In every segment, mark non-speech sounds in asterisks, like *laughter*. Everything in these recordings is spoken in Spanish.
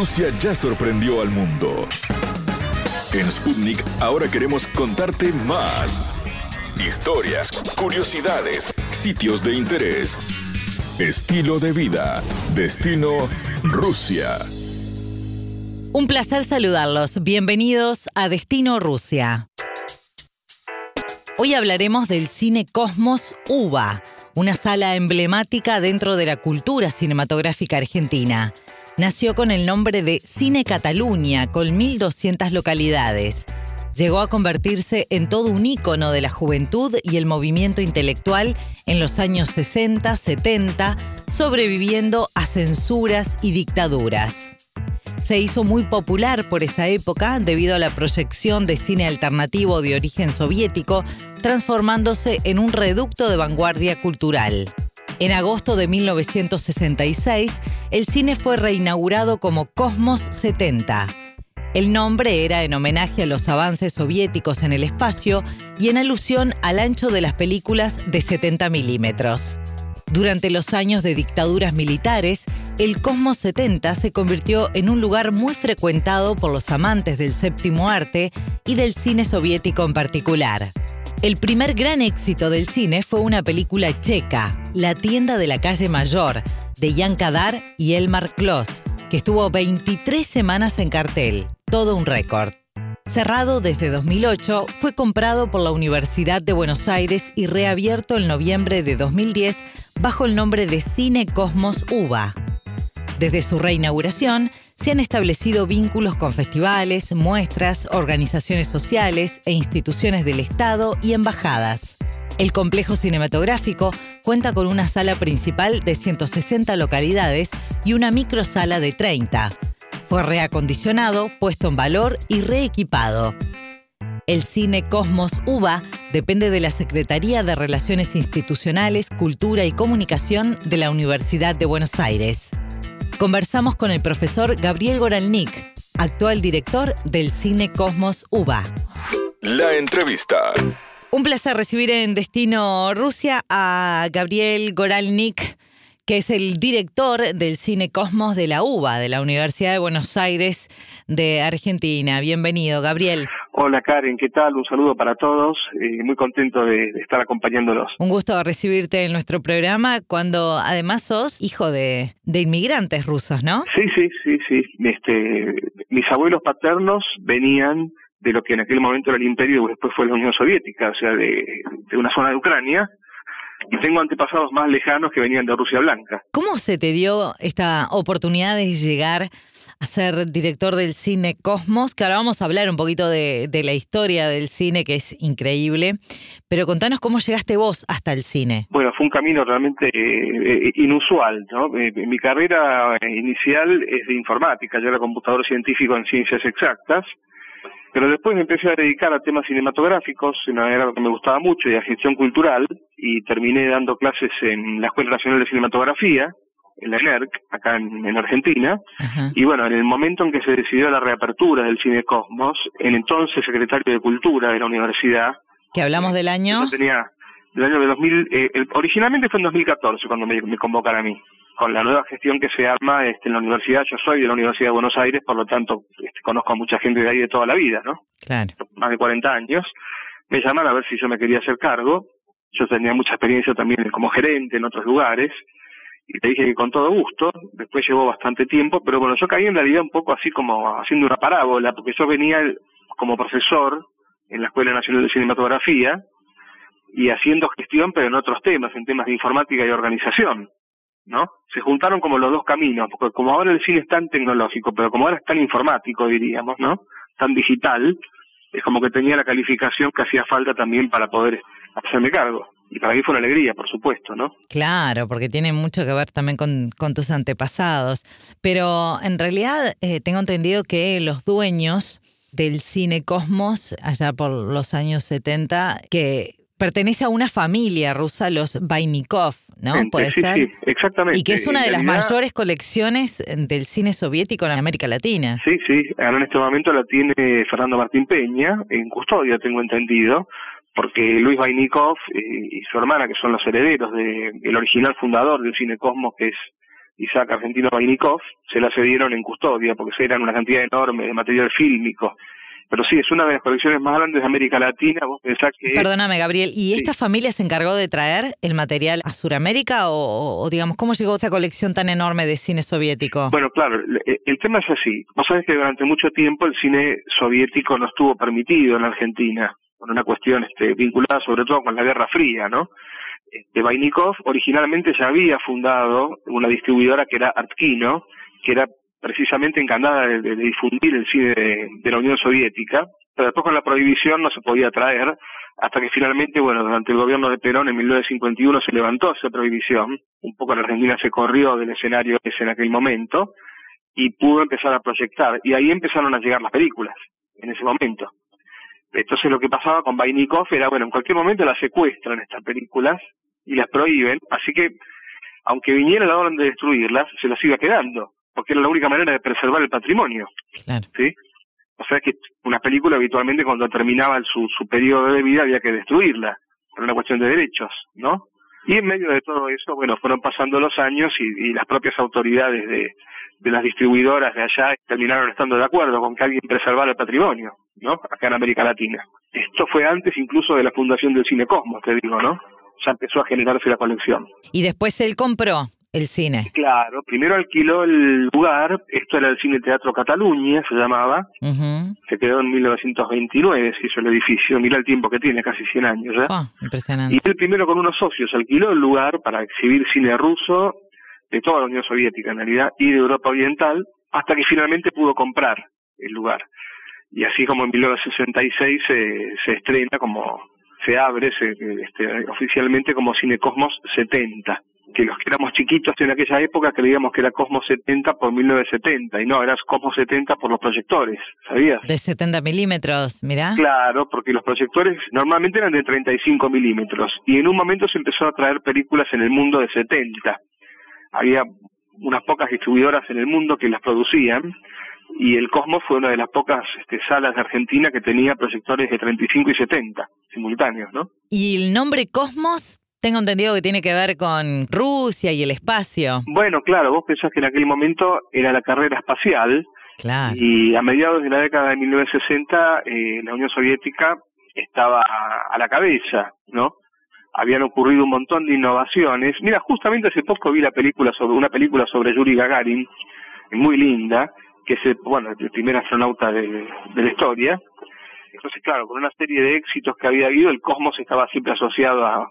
Rusia ya sorprendió al mundo. En Sputnik ahora queremos contarte más. Historias, curiosidades, sitios de interés, estilo de vida, destino Rusia. Un placer saludarlos. Bienvenidos a Destino Rusia. Hoy hablaremos del cine Cosmos UBA, una sala emblemática dentro de la cultura cinematográfica argentina. Nació con el nombre de Cine Cataluña, con 1.200 localidades. Llegó a convertirse en todo un ícono de la juventud y el movimiento intelectual en los años 60, 70, sobreviviendo a censuras y dictaduras se hizo muy popular por esa época debido a la proyección de cine alternativo de origen soviético, transformándose en un reducto de vanguardia cultural. En agosto de 1966, el cine fue reinaugurado como Cosmos 70. El nombre era en homenaje a los avances soviéticos en el espacio y en alusión al ancho de las películas de 70 milímetros. Durante los años de dictaduras militares, el Cosmos 70 se convirtió en un lugar muy frecuentado por los amantes del séptimo arte y del cine soviético en particular. El primer gran éxito del cine fue una película checa, La tienda de la calle Mayor, de Jan Kadar y Elmar Klos, que estuvo 23 semanas en cartel, todo un récord. Cerrado desde 2008, fue comprado por la Universidad de Buenos Aires y reabierto en noviembre de 2010 bajo el nombre de Cine Cosmos UBA. Desde su reinauguración, se han establecido vínculos con festivales, muestras, organizaciones sociales e instituciones del Estado y embajadas. El complejo cinematográfico cuenta con una sala principal de 160 localidades y una microsala de 30 fue reacondicionado, puesto en valor y reequipado. El cine Cosmos UBA depende de la Secretaría de Relaciones Institucionales, Cultura y Comunicación de la Universidad de Buenos Aires. Conversamos con el profesor Gabriel Goralnik, actual director del cine Cosmos UBA. La entrevista. Un placer recibir en Destino Rusia a Gabriel Goralnik que es el director del Cine Cosmos de la UBA, de la Universidad de Buenos Aires de Argentina. Bienvenido, Gabriel. Hola Karen, ¿qué tal? Un saludo para todos y muy contento de, estar acompañándolos. Un gusto recibirte en nuestro programa cuando además sos hijo de, de inmigrantes rusos, ¿no? Sí, sí, sí, sí. Este, mis abuelos paternos venían de lo que en aquel momento era el imperio y después fue la Unión Soviética, o sea, de, de una zona de Ucrania, y tengo antepasados más lejanos que venían de Rusia Blanca. ¿Cómo se te dio esta oportunidad de llegar a ser director del cine Cosmos? Que ahora vamos a hablar un poquito de, la historia del cine, que es increíble. Pero contanos cómo llegaste vos hasta el cine. Bueno, fue un camino realmente eh, inusual. ¿no? Eh, mi carrera inicial es de informática. Yo era computador científico en ciencias exactas. Pero después me empecé a dedicar a temas cinematográficos, era lo que me gustaba mucho, y a gestión cultural, y terminé dando clases en la Escuela Nacional de Cinematografía, en la ENERC, acá en, Argentina. Y bueno, en el momento en que se decidió la reapertura del Cine Cosmos, el entonces secretario de Cultura de la universidad... Que hablamos del año... tenía, del año de 2000, eh, originalmente fue en 2014 cuando me, me convocan a mí con la nueva gestión que se arma este, en la universidad, yo soy de la Universidad de Buenos Aires, por lo tanto este, conozco a mucha gente de ahí de toda la vida, ¿no? Claro. Más de 40 años. Me llaman a ver si yo me quería hacer cargo. Yo tenía mucha experiencia también como gerente en otros lugares y te dije que con todo gusto. Después llevó bastante tiempo, pero bueno, yo caí en realidad un poco así como haciendo una parábola, porque yo venía como profesor en la Escuela Nacional de Cinematografía y haciendo gestión, pero en otros temas, en temas de informática y organización. ¿No? Se juntaron como los dos caminos, porque como ahora el cine es tan tecnológico, pero como ahora es tan informático, diríamos, ¿no? Tan digital, es como que tenía la calificación que hacía falta también para poder hacerme cargo. Y para mí fue una alegría, por supuesto, ¿no? Claro, porque tiene mucho que ver también con, con tus antepasados. Pero en realidad eh, tengo entendido que los dueños del cine Cosmos, allá por los años 70, que pertenece a una familia rusa, los Vainikov, ¿no? Puede ser. Sí, exactamente. Y que es una de las mayores colecciones del cine soviético en América Latina. Sí, sí. Ahora en este momento la tiene Fernando Martín Peña, en custodia, tengo entendido, porque Luis Vainikov y su hermana, que son los herederos del original fundador del cine Cosmos, que es Isaac Argentino Vainikov, se la cedieron en custodia porque eran una cantidad enorme de material fílmico. Pero sí, es una de las colecciones más grandes de América Latina. Vos pensás que. Perdóname, Gabriel. ¿Y esta familia se encargó de traer el material a Sudamérica o, digamos, cómo llegó esa colección tan enorme de cine soviético? Bueno, claro, el, tema es así. Vos sabés que durante mucho tiempo el cine soviético no estuvo permitido en Argentina, por una cuestión este, vinculada sobre todo con la Guerra Fría, ¿no? Este, Vainikov originalmente ya había fundado una distribuidora que era Artkino, que era precisamente encantada de, difundir el cine de, la Unión Soviética, pero después con la prohibición no se podía traer, hasta que finalmente, bueno, durante el gobierno de Perón en 1951 se levantó esa prohibición, un poco la Argentina se corrió del escenario ese en aquel momento, y pudo empezar a proyectar, y ahí empezaron a llegar las películas, en ese momento. Entonces lo que pasaba con Vainikov era, bueno, en cualquier momento las secuestran estas películas y las prohíben, así que aunque viniera la orden de destruirlas, se las iba quedando porque era la única manera de preservar el patrimonio. ¿sí? O sea que una película habitualmente cuando terminaba su, su periodo de vida había que destruirla, por una cuestión de derechos, ¿no? Y en medio de todo eso, bueno, fueron pasando los años y, y las propias autoridades de, de las distribuidoras de allá terminaron estando de acuerdo con que alguien preservara el patrimonio, ¿no? Acá en América Latina. Esto fue antes incluso de la fundación del Cine Cosmos, te digo, ¿no? Ya empezó a generarse la colección. Y después él compró el cine. Claro, primero alquiló el lugar, esto era el Cine Teatro Cataluña, se llamaba, se quedó en 1929, se hizo el edificio, mira el tiempo que tiene, casi 100 años ya. Ah, impresionante. Y él primero con unos socios alquiló el lugar para exhibir cine ruso de toda la Unión Soviética en realidad y de Europa Oriental, hasta que finalmente pudo comprar el lugar. Y así como en 1966 se, se estrena como, se abre se, este, oficialmente como Cine Cosmos 70 que los que éramos chiquitos en aquella época creíamos que era Cosmos 70 por 1970 y no, era Cosmos 70 por los proyectores, ¿sabías? De 70 milímetros, mirá. Claro, porque los proyectores normalmente eran de 35 milímetros y en un momento se empezó a traer películas en el mundo de 70. Había unas pocas distribuidoras en el mundo que las producían y el Cosmos fue una de las pocas este, salas de Argentina que tenía proyectores de 35 y 70 simultáneos, ¿no? ¿Y el nombre Cosmos tengo entendido que tiene que ver con Rusia y el espacio. Bueno, claro, vos pensás que en aquel momento era la carrera espacial. Claro. Y a mediados de la década de 1960, eh, la Unión Soviética estaba a, la cabeza, ¿no? Habían ocurrido un montón de innovaciones. Mira, justamente hace poco vi la película sobre una película sobre Yuri Gagarin, muy linda, que es el, bueno, el primer astronauta de, de la historia. Entonces, claro, con una serie de éxitos que había habido, el cosmos estaba siempre asociado a,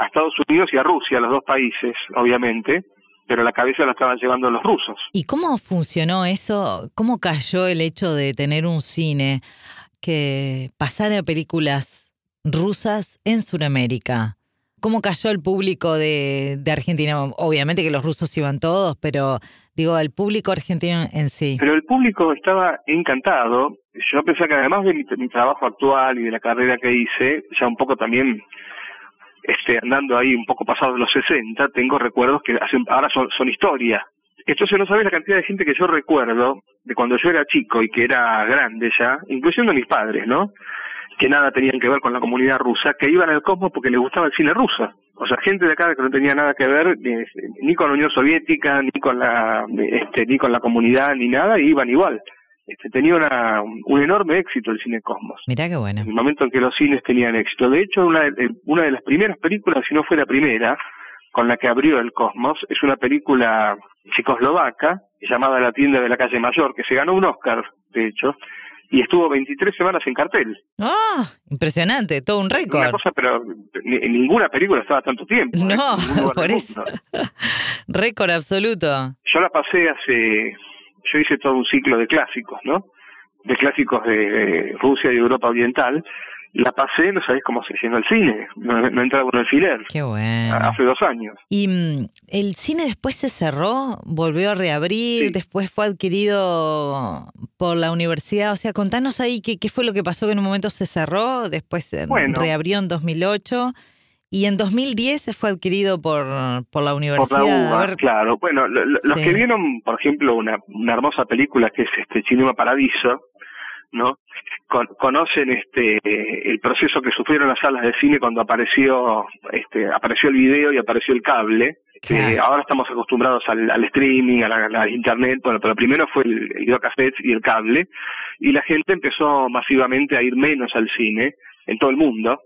a Estados Unidos y a Rusia, los dos países, obviamente, pero la cabeza la estaban llevando los rusos. ¿Y cómo funcionó eso? ¿Cómo cayó el hecho de tener un cine que pasara películas rusas en Sudamérica? ¿Cómo cayó el público de, de, Argentina? Obviamente que los rusos iban todos, pero digo, el público argentino en sí. Pero el público estaba encantado. Yo pensé que además de mi, mi trabajo actual y de la carrera que hice, ya un poco también este, andando ahí un poco pasado de los 60, tengo recuerdos que hacen, ahora son, son historia. Entonces no sabes la cantidad de gente que yo recuerdo de cuando yo era chico y que era grande ya, incluyendo mis padres, ¿no? Que nada tenían que ver con la comunidad rusa, que iban al cosmos porque les gustaba el cine ruso. O sea, gente de acá que no tenía nada que ver ni, con la Unión Soviética, ni con la, este, ni con la comunidad, ni nada, y iban igual este, tenía una, un enorme éxito el cine Cosmos. Mirá qué bueno. En el momento en que los cines tenían éxito. De hecho, una de, una de las primeras películas, si no fue la primera, con la que abrió el Cosmos, es una película checoslovaca llamada La tienda de la calle Mayor, que se ganó un Oscar, de hecho, y estuvo 23 semanas en cartel. ¡Ah! impresionante, todo un récord. Una cosa, pero en ninguna película estaba tanto tiempo. ¿eh? No, *laughs* por eso. récord absoluto. Yo la pasé hace yo hice todo un ciclo de clásicos, ¿no? De clásicos de, Rusia y Europa Oriental. La pasé, no sabés cómo se llenó el cine. No, entraba un alfiler. Qué bueno. Hace dos años. ¿Y mm, el cine después se cerró? ¿Volvió a reabrir? ¿Después fue adquirido por la universidad? O sea, contanos ahí qué, qué fue lo que pasó que en un momento se cerró, después reabrió en 2008 y en 2010 fue adquirido por, por la universidad. Por la claro. Bueno, los que vieron, por ejemplo, una, una hermosa película que es este Cinema Paradiso, ¿no? conocen este el proceso que sufrieron las salas de cine cuando apareció este apareció el video y apareció el cable Eh, ahora estamos acostumbrados al, streaming, a la, internet, bueno, pero primero fue el, el videocassette y el cable, y la gente empezó masivamente a ir menos al cine en todo el mundo.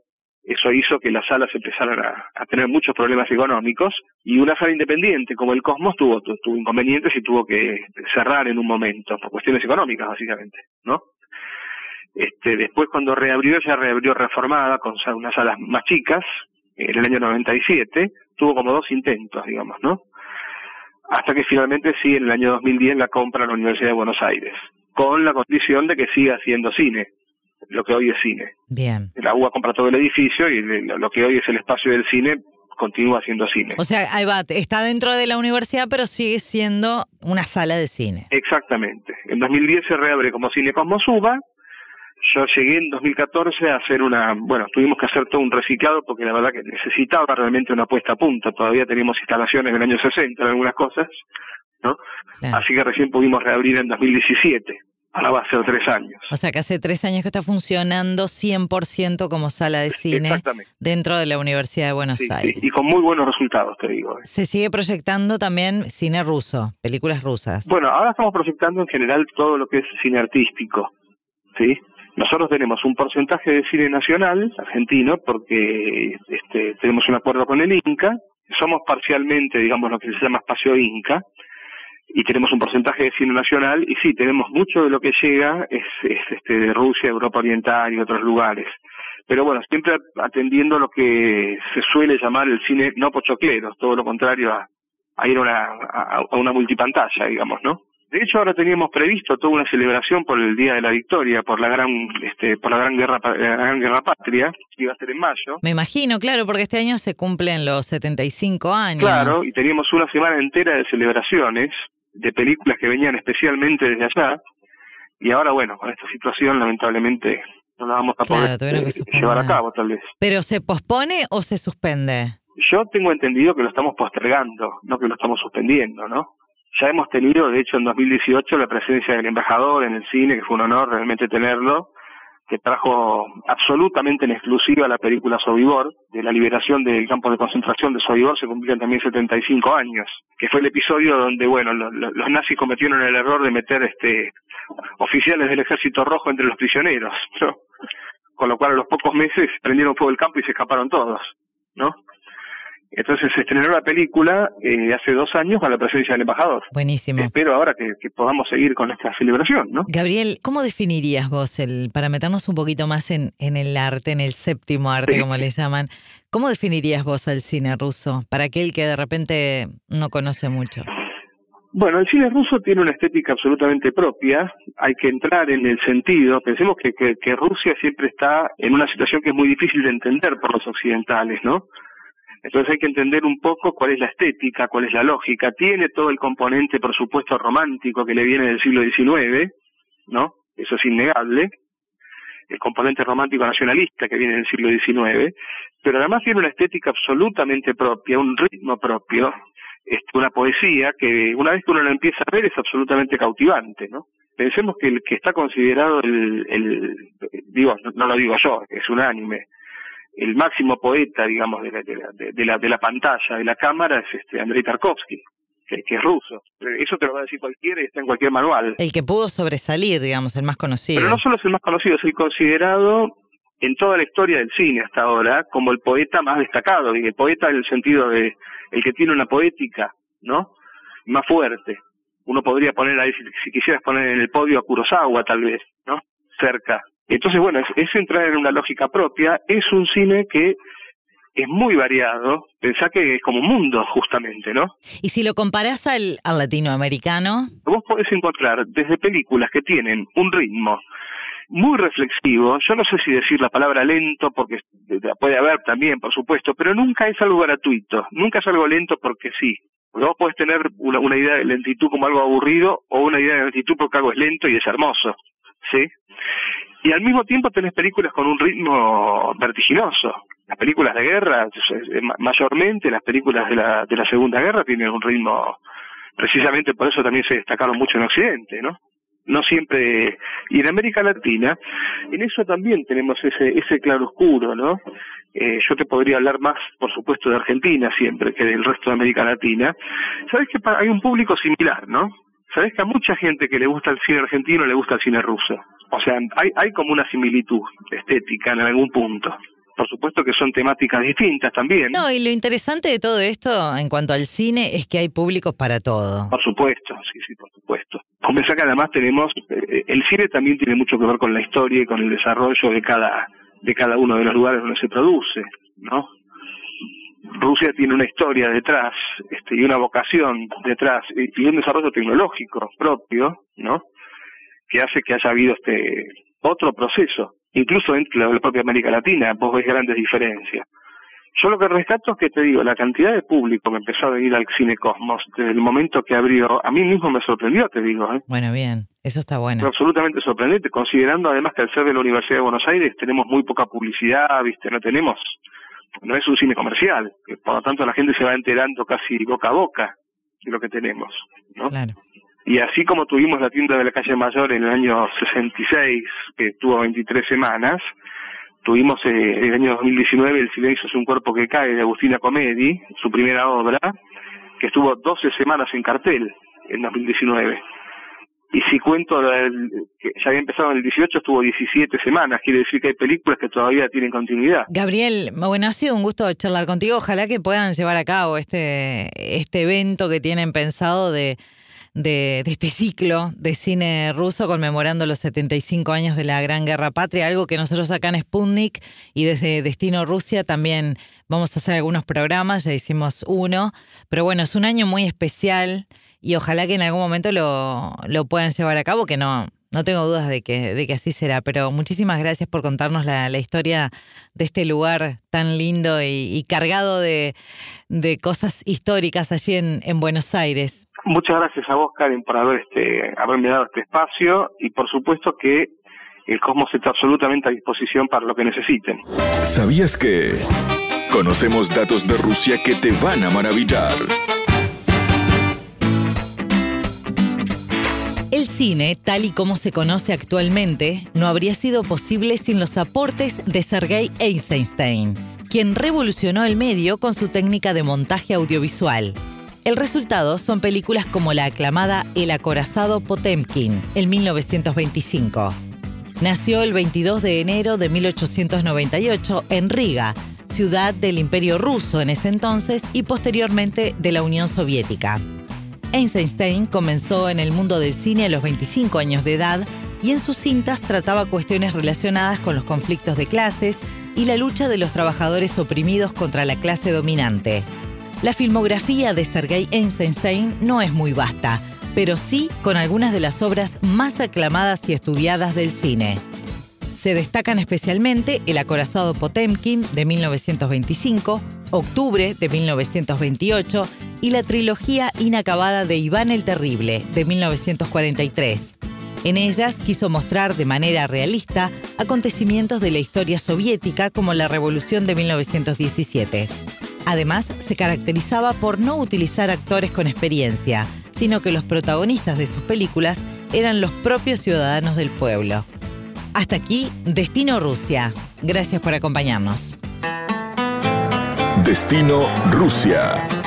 Eso hizo que las salas empezaran a, tener muchos problemas económicos y una sala independiente como el Cosmos tuvo, tuvo inconvenientes y tuvo que cerrar en un momento, por cuestiones económicas básicamente, ¿no? Este, después cuando reabrió, ya reabrió reformada con unas salas más chicas, en el año 97, tuvo como dos intentos, digamos, ¿no? Hasta que finalmente sí, en el año 2010 la compra la Universidad de Buenos Aires, con la condición de que siga haciendo cine, lo que hoy es cine. Bien. La UBA compra todo el edificio y lo que hoy es el espacio del cine continúa siendo cine. O sea, ahí va, está dentro de la universidad, pero sigue siendo una sala de cine. Exactamente. En 2010 se reabre como Cine Cosmos UBA yo llegué en 2014 a hacer una, bueno, tuvimos que hacer todo un reciclado porque la verdad que necesitaba realmente una puesta a punto. Todavía teníamos instalaciones del año 60 en algunas cosas, ¿no? Así que recién pudimos reabrir en 2017. Ahora va a ser tres años. O sea que hace tres años que está funcionando 100% como sala de cine dentro de la Universidad de Buenos Aires. y con muy buenos resultados, te digo. ¿eh? Se sigue proyectando también cine ruso, películas rusas. Bueno, ahora estamos proyectando en general todo lo que es cine artístico, ¿sí? Nosotros tenemos un porcentaje de cine nacional argentino porque este, tenemos un acuerdo con el Inca, somos parcialmente, digamos, lo que se llama espacio Inca, y tenemos un porcentaje de cine nacional, y sí, tenemos mucho de lo que llega es, este, de Rusia, Europa Oriental y otros lugares. Pero bueno, siempre atendiendo lo que se suele llamar el cine no pochoclero, todo lo contrario a, a ir una, a una multipantalla, digamos, ¿no? De hecho, ahora teníamos previsto toda una celebración por el Día de la Victoria, por la gran, este, por la gran guerra, la gran guerra patria, que iba a ser en mayo. Me imagino, claro, porque este año se cumplen los 75 años. Claro, y teníamos una semana entera de celebraciones de películas que venían especialmente desde allá. Y ahora, bueno, con esta situación, lamentablemente, no la vamos a poder eh, llevar a cabo, tal vez. ¿Pero se pospone o se suspende? Yo tengo entendido que lo estamos postergando, no que lo estamos suspendiendo, ¿no? Ya hemos tenido, de hecho, en 2018 la presencia del embajador en el cine, que fue un honor realmente tenerlo, que trajo absolutamente en exclusiva la película Sobibor, de la liberación del campo de concentración de Sobibor, se cumplían también 75 años, que fue el episodio donde, bueno, los nazis cometieron el error de meter este oficiales del ejército rojo entre los prisioneros, ¿no? Con lo cual a los pocos meses prendieron fuego el campo y se escaparon todos, ¿no? Entonces se estrenó la película eh, hace dos años con la presencia del embajador. Buenísimo. Espero ahora que, podamos seguir con esta celebración, ¿no? Gabriel, ¿cómo definirías vos, el, para meternos un poquito más en, en el arte, en el séptimo arte, como le llaman, cómo definirías vos al cine ruso para aquel que de repente no conoce mucho? Bueno, el cine ruso tiene una estética absolutamente propia, hay que entrar en el sentido, pensemos que, que, que Rusia siempre está en una situación que es muy difícil de entender por los occidentales, ¿no? Entonces hay que entender un poco cuál es la estética, cuál es la lógica. Tiene todo el componente, por supuesto, romántico que le viene del siglo XIX, ¿no? Eso es innegable. El componente romántico nacionalista que viene del siglo XIX, pero además tiene una estética absolutamente propia, un ritmo propio, una poesía que una vez que uno la empieza a ver es absolutamente cautivante, ¿no? Pensemos que el que está considerado el, el digo, no, lo digo yo, es unánime, el máximo poeta, digamos, de la, de la, de la, pantalla, de la cámara, es este Andrei Tarkovsky, que, es ruso. Eso te lo va a decir cualquiera y está en cualquier manual. El que pudo sobresalir, digamos, el más conocido. Pero no solo es el más conocido, es el considerado en toda la historia del cine hasta ahora como el poeta más destacado, y el poeta en el sentido de el que tiene una poética, ¿no? Más fuerte. Uno podría poner ahí, si, si quisieras poner en el podio a Kurosawa, tal vez, ¿no? Cerca entonces, bueno, es, entrar en una lógica propia, es un cine que es muy variado, pensá que es como un mundo justamente, ¿no? Y si lo comparás al, al latinoamericano... Vos podés encontrar desde películas que tienen un ritmo muy reflexivo, yo no sé si decir la palabra lento, porque puede haber también, por supuesto, pero nunca es algo gratuito, nunca es algo lento porque sí. Porque vos podés tener una, una idea de lentitud como algo aburrido o una idea de lentitud porque algo es lento y es hermoso, ¿sí? y al mismo tiempo tenés películas con un ritmo vertiginoso. Las películas de guerra, mayormente las películas de la, de la Segunda Guerra tienen un ritmo, precisamente por eso también se destacaron mucho en Occidente, ¿no? no siempre y en América Latina en eso también tenemos ese ese claroscuro no eh, yo te podría hablar más por supuesto de Argentina siempre que del resto de América Latina sabes que hay un público similar no sabes que a mucha gente que le gusta el cine argentino le gusta el cine ruso o sea hay hay como una similitud estética en algún punto por supuesto que son temáticas distintas también. No, y lo interesante de todo esto en cuanto al cine es que hay públicos para todo. Por supuesto, sí, sí, por supuesto. Comenzar que además tenemos, eh, el cine también tiene mucho que ver con la historia y con el desarrollo de cada, de cada uno de los lugares donde se produce, ¿no? Rusia tiene una historia detrás este, y una vocación detrás y un desarrollo tecnológico propio, ¿no? Que hace que haya habido este otro proceso, incluso dentro de la propia América Latina, vos ves grandes diferencias. Yo lo que rescato es que te digo, la cantidad de público que empezó a venir al Cine Cosmos desde el momento que abrió, a mí mismo me sorprendió, te digo. ¿eh? Bueno, bien, eso está bueno. absolutamente sorprendente, considerando además que al ser de la Universidad de Buenos Aires tenemos muy poca publicidad, viste, no tenemos, no es un cine comercial, por lo tanto la gente se va enterando casi boca a boca de lo que tenemos, ¿no? Claro. Y así como tuvimos la tienda de la calle Mayor en el año 66, que tuvo 23 semanas, Tuvimos eh, en el año 2019 El silencio es un cuerpo que cae de Agustina Comedi, su primera obra, que estuvo 12 semanas en cartel en 2019. Y si cuento que ya había empezado en el 18, estuvo 17 semanas. Quiere decir que hay películas que todavía tienen continuidad. Gabriel, bueno, ha sido un gusto charlar contigo. Ojalá que puedan llevar a cabo este, este evento que tienen pensado de de, este ciclo de cine ruso conmemorando los 75 años de la Gran Guerra Patria, algo que nosotros acá en Sputnik y desde Destino Rusia también vamos a hacer algunos programas, ya hicimos uno, pero bueno, es un año muy especial y ojalá que en algún momento lo, lo puedan llevar a cabo, que no, no tengo dudas de que, de que así será, pero muchísimas gracias por contarnos la, la historia de este lugar tan lindo y, y cargado de, de, cosas históricas allí en, en Buenos Aires. Muchas gracias a vos, Karen, por haber este, haberme dado este espacio y por supuesto que el Cosmos está absolutamente a disposición para lo que necesiten. ¿Sabías que conocemos datos de Rusia que te van a maravillar? Cine, tal y como se conoce actualmente, no habría sido posible sin los aportes de Sergei Eisenstein, quien revolucionó el medio con su técnica de montaje audiovisual. El resultado son películas como la aclamada El acorazado Potemkin, en 1925. Nació el 22 de enero de 1898 en Riga, ciudad del Imperio Ruso en ese entonces y posteriormente de la Unión Soviética. Einstein comenzó en el mundo del cine a los 25 años de edad y en sus cintas trataba cuestiones relacionadas con los conflictos de clases y la lucha de los trabajadores oprimidos contra la clase dominante. La filmografía de Sergei Eisenstein no es muy vasta, pero sí con algunas de las obras más aclamadas y estudiadas del cine. Se destacan especialmente El acorazado Potemkin de 1925, Octubre de 1928 y la trilogía inacabada de Iván el Terrible de 1943. En ellas quiso mostrar de manera realista acontecimientos de la historia soviética como la Revolución de 1917. Además, se caracterizaba por no utilizar actores con experiencia, sino que los protagonistas de sus películas eran los propios ciudadanos del pueblo. Hasta aquí, Destino Rusia. Gracias por acompañarnos. Destino Rusia.